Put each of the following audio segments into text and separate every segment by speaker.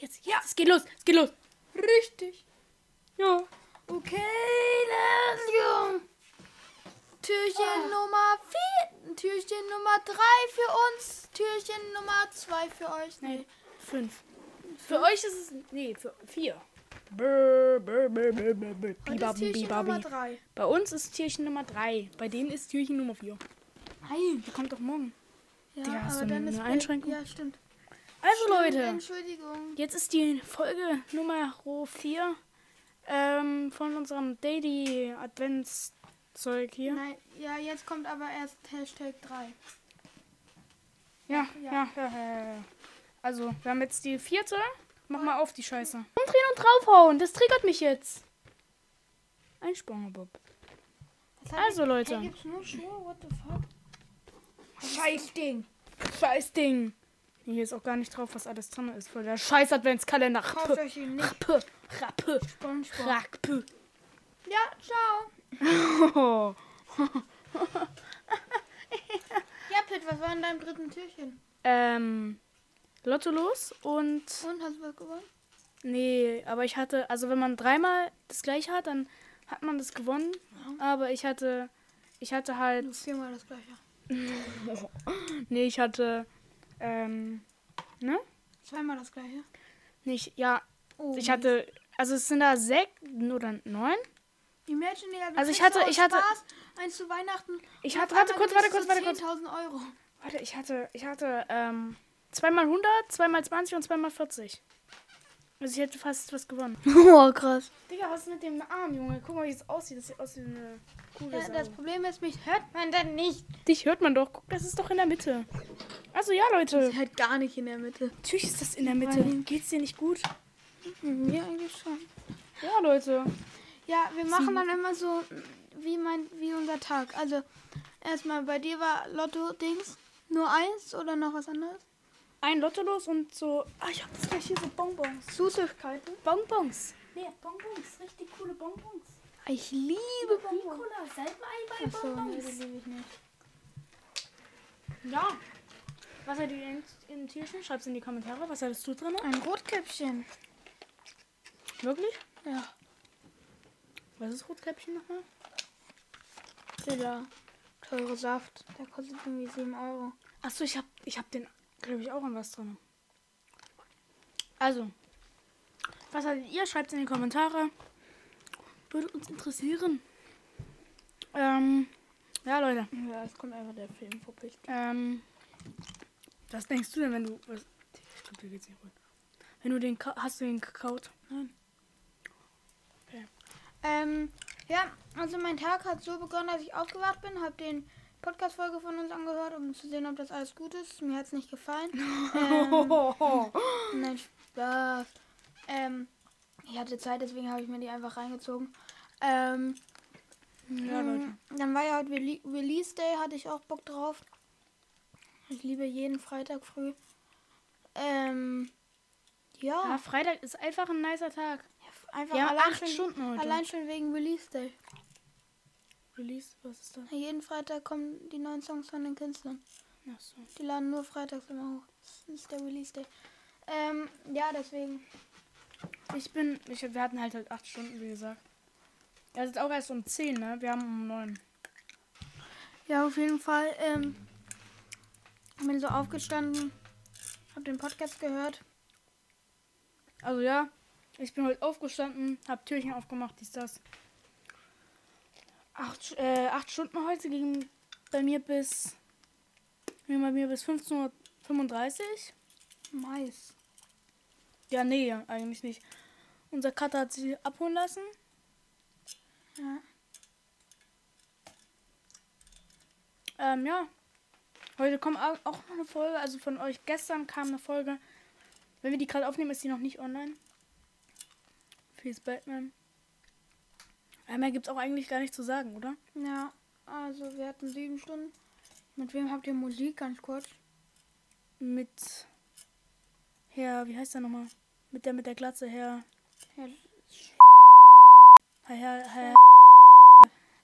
Speaker 1: jetzt, ja, es geht los, es geht los.
Speaker 2: Richtig.
Speaker 1: Ja.
Speaker 2: Okay, let's go. Türchen Nummer 4, Türchen Nummer 3 für uns, Türchen Nummer 2 für euch.
Speaker 1: Nee, fünf. Für euch ist es, nee, für vier. Brr, brr, brr, brr, brr, brr.
Speaker 2: Und das
Speaker 1: Bibabi,
Speaker 2: Türchen Nummer
Speaker 1: bibabi.
Speaker 2: 3.
Speaker 1: Bei uns ist Türchen Nummer drei. Bei denen ist Türchen Nummer vier.
Speaker 2: Nein.
Speaker 1: Die kommt doch morgen.
Speaker 2: Ja,
Speaker 1: Digga, hast
Speaker 2: aber
Speaker 1: du
Speaker 2: dann
Speaker 1: eine
Speaker 2: ist
Speaker 1: Einschränkung?
Speaker 2: Ja, stimmt.
Speaker 1: Also
Speaker 2: Stimmt,
Speaker 1: Leute,
Speaker 2: Entschuldigung.
Speaker 1: jetzt ist die Folge Nummer 4 ähm, von unserem Daily Adventszeug hier.
Speaker 2: Nein, ja, jetzt kommt aber erst Hashtag 3.
Speaker 1: Ja,
Speaker 2: Ja.
Speaker 1: ja, ja, ja, ja. Also, wir haben jetzt die vierte. Mach mal auf die Scheiße. Umdrehen und draufhauen. Das triggert mich jetzt. Ein Spongebob. Also, Leute.
Speaker 2: Hey? Scheiß Ding.
Speaker 1: Scheiß Ding. Hier ist auch gar nicht drauf, was alles drin ist. Voll der scheiß Adventskalender.
Speaker 2: Kauft
Speaker 1: Rappe,
Speaker 2: euch ihn nicht.
Speaker 1: rappe, rappe,
Speaker 2: Spongebob.
Speaker 1: rappe.
Speaker 2: Ja, ciao. Ja, Pitt, was war in deinem dritten Türchen?
Speaker 1: Ähm, Lotto los und...
Speaker 2: Und, hast du was gewonnen?
Speaker 1: Nee, aber ich hatte... Also, wenn man dreimal das gleiche hat, dann hat man das gewonnen. Aber ich hatte... Ich hatte halt...
Speaker 2: Du viermal das gleiche.
Speaker 1: Nee, ich hatte... Ähm... Ne?
Speaker 2: Zweimal das gleiche.
Speaker 1: Nicht... Ja,
Speaker 2: Oh,
Speaker 1: ich hatte... Also, es sind da sechs oder neun.
Speaker 2: Imagine, ja, du
Speaker 1: Also ich hatte- ich hatte-
Speaker 2: Spaß eins zu Weihnachten.
Speaker 1: Ich hatte- warte kurz, warte kurz, warte kurz.
Speaker 2: 10.000 Euro.
Speaker 1: Warte, ich hatte, ich hatte, ähm, zweimal 100, zweimal 20 und zweimal 40. Also ich hätte fast was gewonnen.
Speaker 2: Oh, krass.
Speaker 1: Digga, was ist mit dem Arm, Junge? Guck mal, wie es aussieht. Das sieht aus wie eine Kugel.
Speaker 2: Ja, das Problem ist, mich hört man dann nicht.
Speaker 1: Dich hört man doch. Guck, das ist doch in der Mitte. Also ja, Leute.
Speaker 2: Halt gar nicht in der Mitte.
Speaker 1: Natürlich ist das in der Mitte.
Speaker 2: Nein.
Speaker 1: Geht's dir nicht gut?
Speaker 2: Ja, eigentlich schon.
Speaker 1: Ja, Leute.
Speaker 2: Ja, wir machen dann immer so, wie, mein, wie unser Tag. Also, erstmal bei dir war Lotto-Dings nur eins oder noch was anderes?
Speaker 1: Ein Lotto los und so. Ah, ich hab das gleich hier so Bonbons.
Speaker 2: Süßigkeiten.
Speaker 1: Bonbons. Nee, Bonbons. Richtig coole Bonbons.
Speaker 2: Ich liebe Bonbons.
Speaker 1: Salbei bei
Speaker 2: Achso, nee,
Speaker 1: Bonbons.
Speaker 2: die liebe ich nicht.
Speaker 1: Ja. Was hat ihr in, in Tierchen? Schreib's in die Kommentare. Was hattest du drin?
Speaker 2: Ein Rotkäppchen.
Speaker 1: Wirklich?
Speaker 2: Ja.
Speaker 1: Was ist Rotkäppchen nochmal?
Speaker 2: Dieser teure Saft. Der kostet irgendwie 7 Euro.
Speaker 1: Achso, ich hab, ich hab den, glaube ich, auch an was drin. Also, was hattet ihr? Schreibt in die Kommentare. Würde uns interessieren. Ähm, ja, Leute.
Speaker 2: Ja, es kommt einfach der Film vorbei.
Speaker 1: Ähm, was denkst du denn, wenn du. Was, ich glaube, dir geht's nicht gut. Wenn du den. ka- Hast du den gekaut? Nein.
Speaker 2: Ähm, ja, also mein Tag hat so begonnen, dass ich aufgewacht bin, habe den Podcast-Folge von uns angehört, um zu sehen, ob das alles gut ist. Mir hat es nicht gefallen. ähm, nein, Spaß. Ähm, ich hatte Zeit, deswegen habe ich mir die einfach reingezogen. Ähm,
Speaker 1: ja, Leute.
Speaker 2: ähm, Dann war ja heute Rele Release Day, hatte ich auch Bock drauf. Ich liebe jeden Freitag früh. Ähm, ja,
Speaker 1: Ja, Freitag ist einfach ein nicer Tag.
Speaker 2: einfach
Speaker 1: Wir haben
Speaker 2: allein,
Speaker 1: acht
Speaker 2: schon,
Speaker 1: Stunden heute.
Speaker 2: allein schon wegen Release Day.
Speaker 1: Release, was ist das?
Speaker 2: Jeden Freitag kommen die neuen Songs von den Künstlern.
Speaker 1: Achso.
Speaker 2: Die laden nur freitags immer hoch. Das ist der Release Day. Ähm, ja, deswegen.
Speaker 1: Ich bin. Ich, wir hatten halt halt acht Stunden, wie gesagt. Er ist auch erst um 10, ne? Wir haben um 9.
Speaker 2: Ja, auf jeden Fall. Ähm, bin so aufgestanden, hab den Podcast gehört.
Speaker 1: Also ja, ich bin heute aufgestanden, hab Türchen aufgemacht, dies, das. Acht, äh, acht Stunden heute ging bei mir bis. ging bei mir bis 15.35 Uhr.
Speaker 2: Mais.
Speaker 1: Ja, nee, eigentlich nicht. Unser Cutter hat sie abholen lassen.
Speaker 2: Ja.
Speaker 1: Ähm, ja. Heute kommt au- auch noch eine Folge. Also von euch gestern kam eine Folge. Wenn wir die gerade aufnehmen, ist die noch nicht online. Fierce Batman. Ja, mehr gibt's auch eigentlich gar nicht zu sagen, oder?
Speaker 2: Ja, also wir hatten sieben Stunden. Mit wem habt ihr Musik? Ganz kurz.
Speaker 1: Mit Herr, wie heißt der nochmal? Mit der mit der Glatze, Herr.
Speaker 2: Ja,
Speaker 1: Herr, Herr, Herr.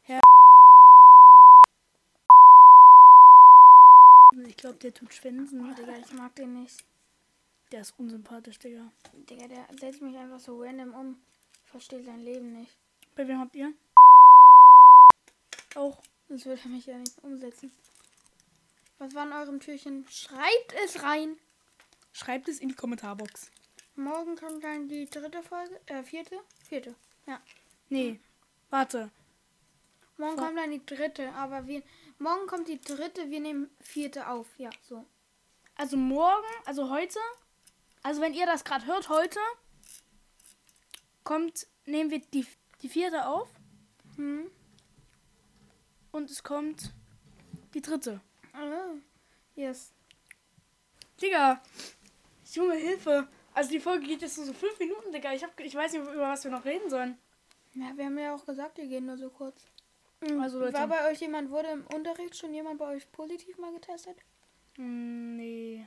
Speaker 1: Herr. Ich glaube, der tut Schwänzen.
Speaker 2: Digga, ich mag den nicht.
Speaker 1: Der ist unsympathisch, Digga.
Speaker 2: Digga, der setzt mich einfach so random um. Ich verstehe sein Leben nicht.
Speaker 1: Bei wem habt ihr? Auch.
Speaker 2: Sonst würde er mich ja nicht umsetzen. Was war in eurem Türchen? Schreibt es rein.
Speaker 1: Schreibt es in die Kommentarbox.
Speaker 2: Morgen kommt dann die dritte Folge. Äh, vierte? Vierte. Ja.
Speaker 1: Nee, warte.
Speaker 2: Morgen kommt dann die dritte, aber wir. Morgen kommt die dritte, wir nehmen vierte auf. Ja, so.
Speaker 1: Also morgen, also heute, also wenn ihr das gerade hört, heute kommt, nehmen wir die, die vierte auf
Speaker 2: Hm?
Speaker 1: und es kommt die dritte.
Speaker 2: Oh. Yes.
Speaker 1: Digga, Junge, Hilfe. Also die Folge geht jetzt nur so fünf Minuten, Digga. Ich, hab, ich weiß nicht, über was wir noch reden sollen.
Speaker 2: Ja, wir haben ja auch gesagt, wir gehen nur so kurz. Mhm.
Speaker 1: Also, Leute.
Speaker 2: War bei euch jemand, wurde im Unterricht schon jemand bei euch positiv mal getestet?
Speaker 1: Hm, nee.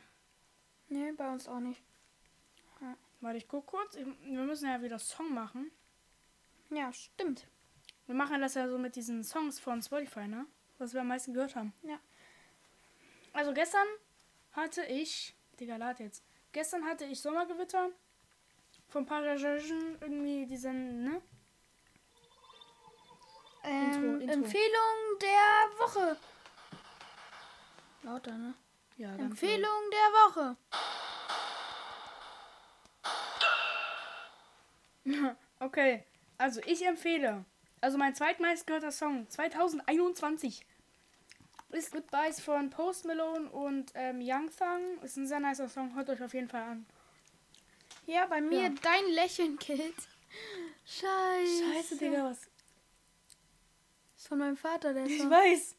Speaker 2: Nee, bei uns auch nicht.
Speaker 1: Warte, ich guck kurz. Ich, wir müssen ja wieder Song machen.
Speaker 2: Ja, stimmt.
Speaker 1: Wir machen das ja so mit diesen Songs von Spotify, ne? Was wir am meisten gehört haben.
Speaker 2: Ja.
Speaker 1: Also gestern hatte ich. Digga, lad jetzt. Gestern hatte ich Sommergewitter. Von Parajagen irgendwie diesen, ne?
Speaker 2: Ähm,
Speaker 1: Intro, Intro.
Speaker 2: Empfehlung der Woche. Lauter, ne?
Speaker 1: Ja,
Speaker 2: Empfehlung der Woche.
Speaker 1: Okay, also ich empfehle. Also mein zweitmeistgehörter Song 2021 ist Goodbyes von Post Malone und ähm, Young Thug. Ist ein sehr nicer Song. Hört euch auf jeden Fall an.
Speaker 2: Ja, bei mir
Speaker 1: Ja.
Speaker 2: dein Lächeln killt. Scheiße.
Speaker 1: Scheiße, Digga, was?
Speaker 2: Ist von meinem Vater, der
Speaker 1: Ich
Speaker 2: Song.
Speaker 1: weiß.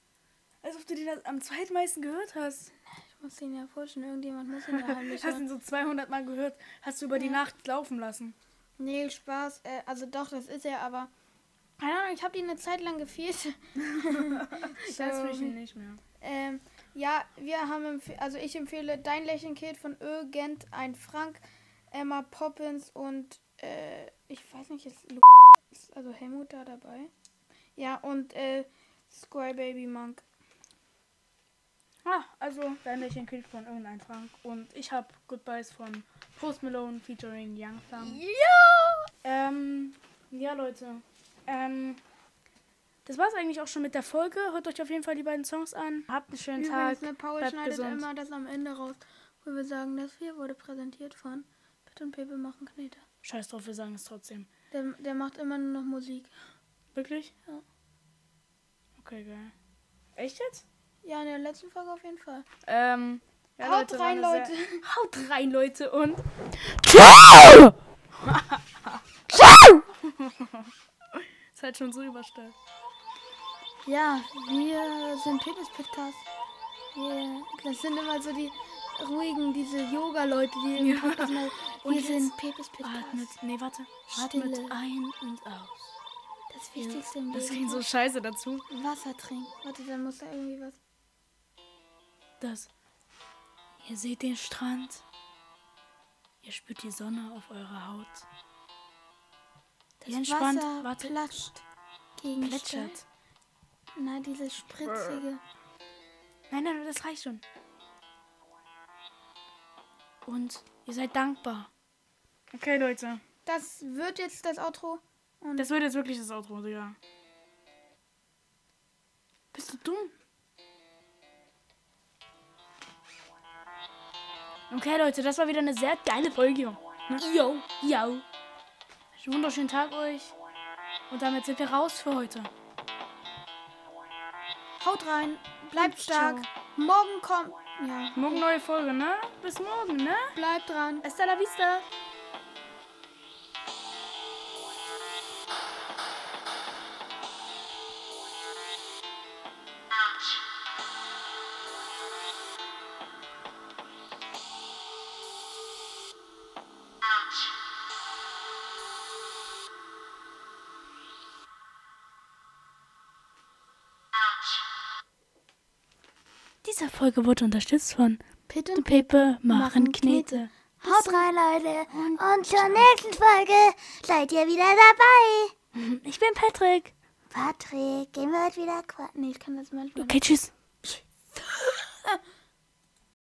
Speaker 1: Als ob du den das am zweitmeisten gehört hast.
Speaker 2: Ich muss den ja pushen. Irgendjemand muss ihn ja heimlich
Speaker 1: Hast ihn so 200 Mal gehört. Hast du über die
Speaker 2: Ja.
Speaker 1: Nacht laufen lassen.
Speaker 2: Nee, Spaß. Äh, also doch, das ist er, aber... Keine Ahnung, ich habe die eine Zeit lang gefehlt.
Speaker 1: Ich weiß mich nicht mehr.
Speaker 2: Ähm, ja, wir haben, also ich empfehle Dein Lächeln Kind von Ögent, ein Frank, Emma Poppins und äh, ich weiß nicht, ist, Lu ist also Helmut da dabei? Ja, und äh, Square Baby Monk.
Speaker 1: Ah, also dein Lächeln Kind von irgendein Frank. Und ich habe Goodbyes von Post Malone featuring Young Thug.
Speaker 2: Ja!
Speaker 1: Ähm, ja, Leute. Ähm, das war's eigentlich auch schon mit der Folge. Hört euch auf jeden Fall die beiden Songs an. Habt einen schönen
Speaker 2: Übrigens,
Speaker 1: Tag.
Speaker 2: ne, Paul
Speaker 1: bleibt
Speaker 2: schneidet
Speaker 1: gesund.
Speaker 2: immer das am Ende raus, wo wir sagen, das hier wurde präsentiert von Pitt und Pepe machen Knete.
Speaker 1: Scheiß drauf, wir sagen es trotzdem.
Speaker 2: Der, der macht immer nur noch Musik.
Speaker 1: Wirklich?
Speaker 2: Ja.
Speaker 1: Okay, geil. Echt jetzt?
Speaker 2: Ja, in der letzten Folge auf jeden Fall.
Speaker 1: Ähm, ja,
Speaker 2: Haut
Speaker 1: Leute,
Speaker 2: rein, Leute.
Speaker 1: Sehr, haut rein, Leute, und. Ist halt schon so überstellt.
Speaker 2: Ja, wir sind Pepes Podcast. Wir, das sind immer so die ruhigen, diese Yoga-Leute, die im
Speaker 1: Ja.
Speaker 2: Podcast mal.
Speaker 1: Und
Speaker 2: Wir
Speaker 1: jetzt
Speaker 2: sind Pepes Podcast.
Speaker 1: Atmet, nee, warte. Atmet
Speaker 2: Stille.
Speaker 1: ein und aus.
Speaker 2: Das Wichtigste im
Speaker 1: Das
Speaker 2: Leben.
Speaker 1: klingt so scheiße dazu.
Speaker 2: Wasser trinken. Warte, dann muss da irgendwie was.
Speaker 1: Das. Ihr seht den Strand. Ihr spürt die Sonne auf eurer Haut.
Speaker 2: Das
Speaker 1: Wie entspannt.
Speaker 2: Wasser
Speaker 1: Warte.
Speaker 2: platscht gegen
Speaker 1: Plätschert.
Speaker 2: Na, dieses spritzige.
Speaker 1: Nein, nein, das reicht schon. Und ihr seid dankbar. Okay, Leute.
Speaker 2: Das wird jetzt das Outro. Und
Speaker 1: Das wird jetzt wirklich das Outro, Digga. Bist du dumm? Okay, Leute, das war wieder eine sehr geile Folge. Ne? Yo, yo. Wunderschönen Tag euch. Und damit sind wir raus für heute.
Speaker 2: haut rein. Bleibt
Speaker 1: Und
Speaker 2: stark.
Speaker 1: ciao.
Speaker 2: Morgen kommt. Ja.
Speaker 1: Morgen neue Folge, ne? Bis morgen, ne?
Speaker 2: Bleibt dran.
Speaker 1: Hasta la vista. Diese Folge wurde unterstützt von
Speaker 2: Pitt
Speaker 1: und Pepe
Speaker 2: machen
Speaker 1: Knete.
Speaker 2: Haut rein, Leute. Und zur nächsten Folge seid ihr wieder dabei.
Speaker 1: Ich bin Patrick.
Speaker 2: Patrick, gehen wir heute wieder quatschen. Nee, ich kann das manchmal.
Speaker 1: Okay, tschüss.
Speaker 2: nicht.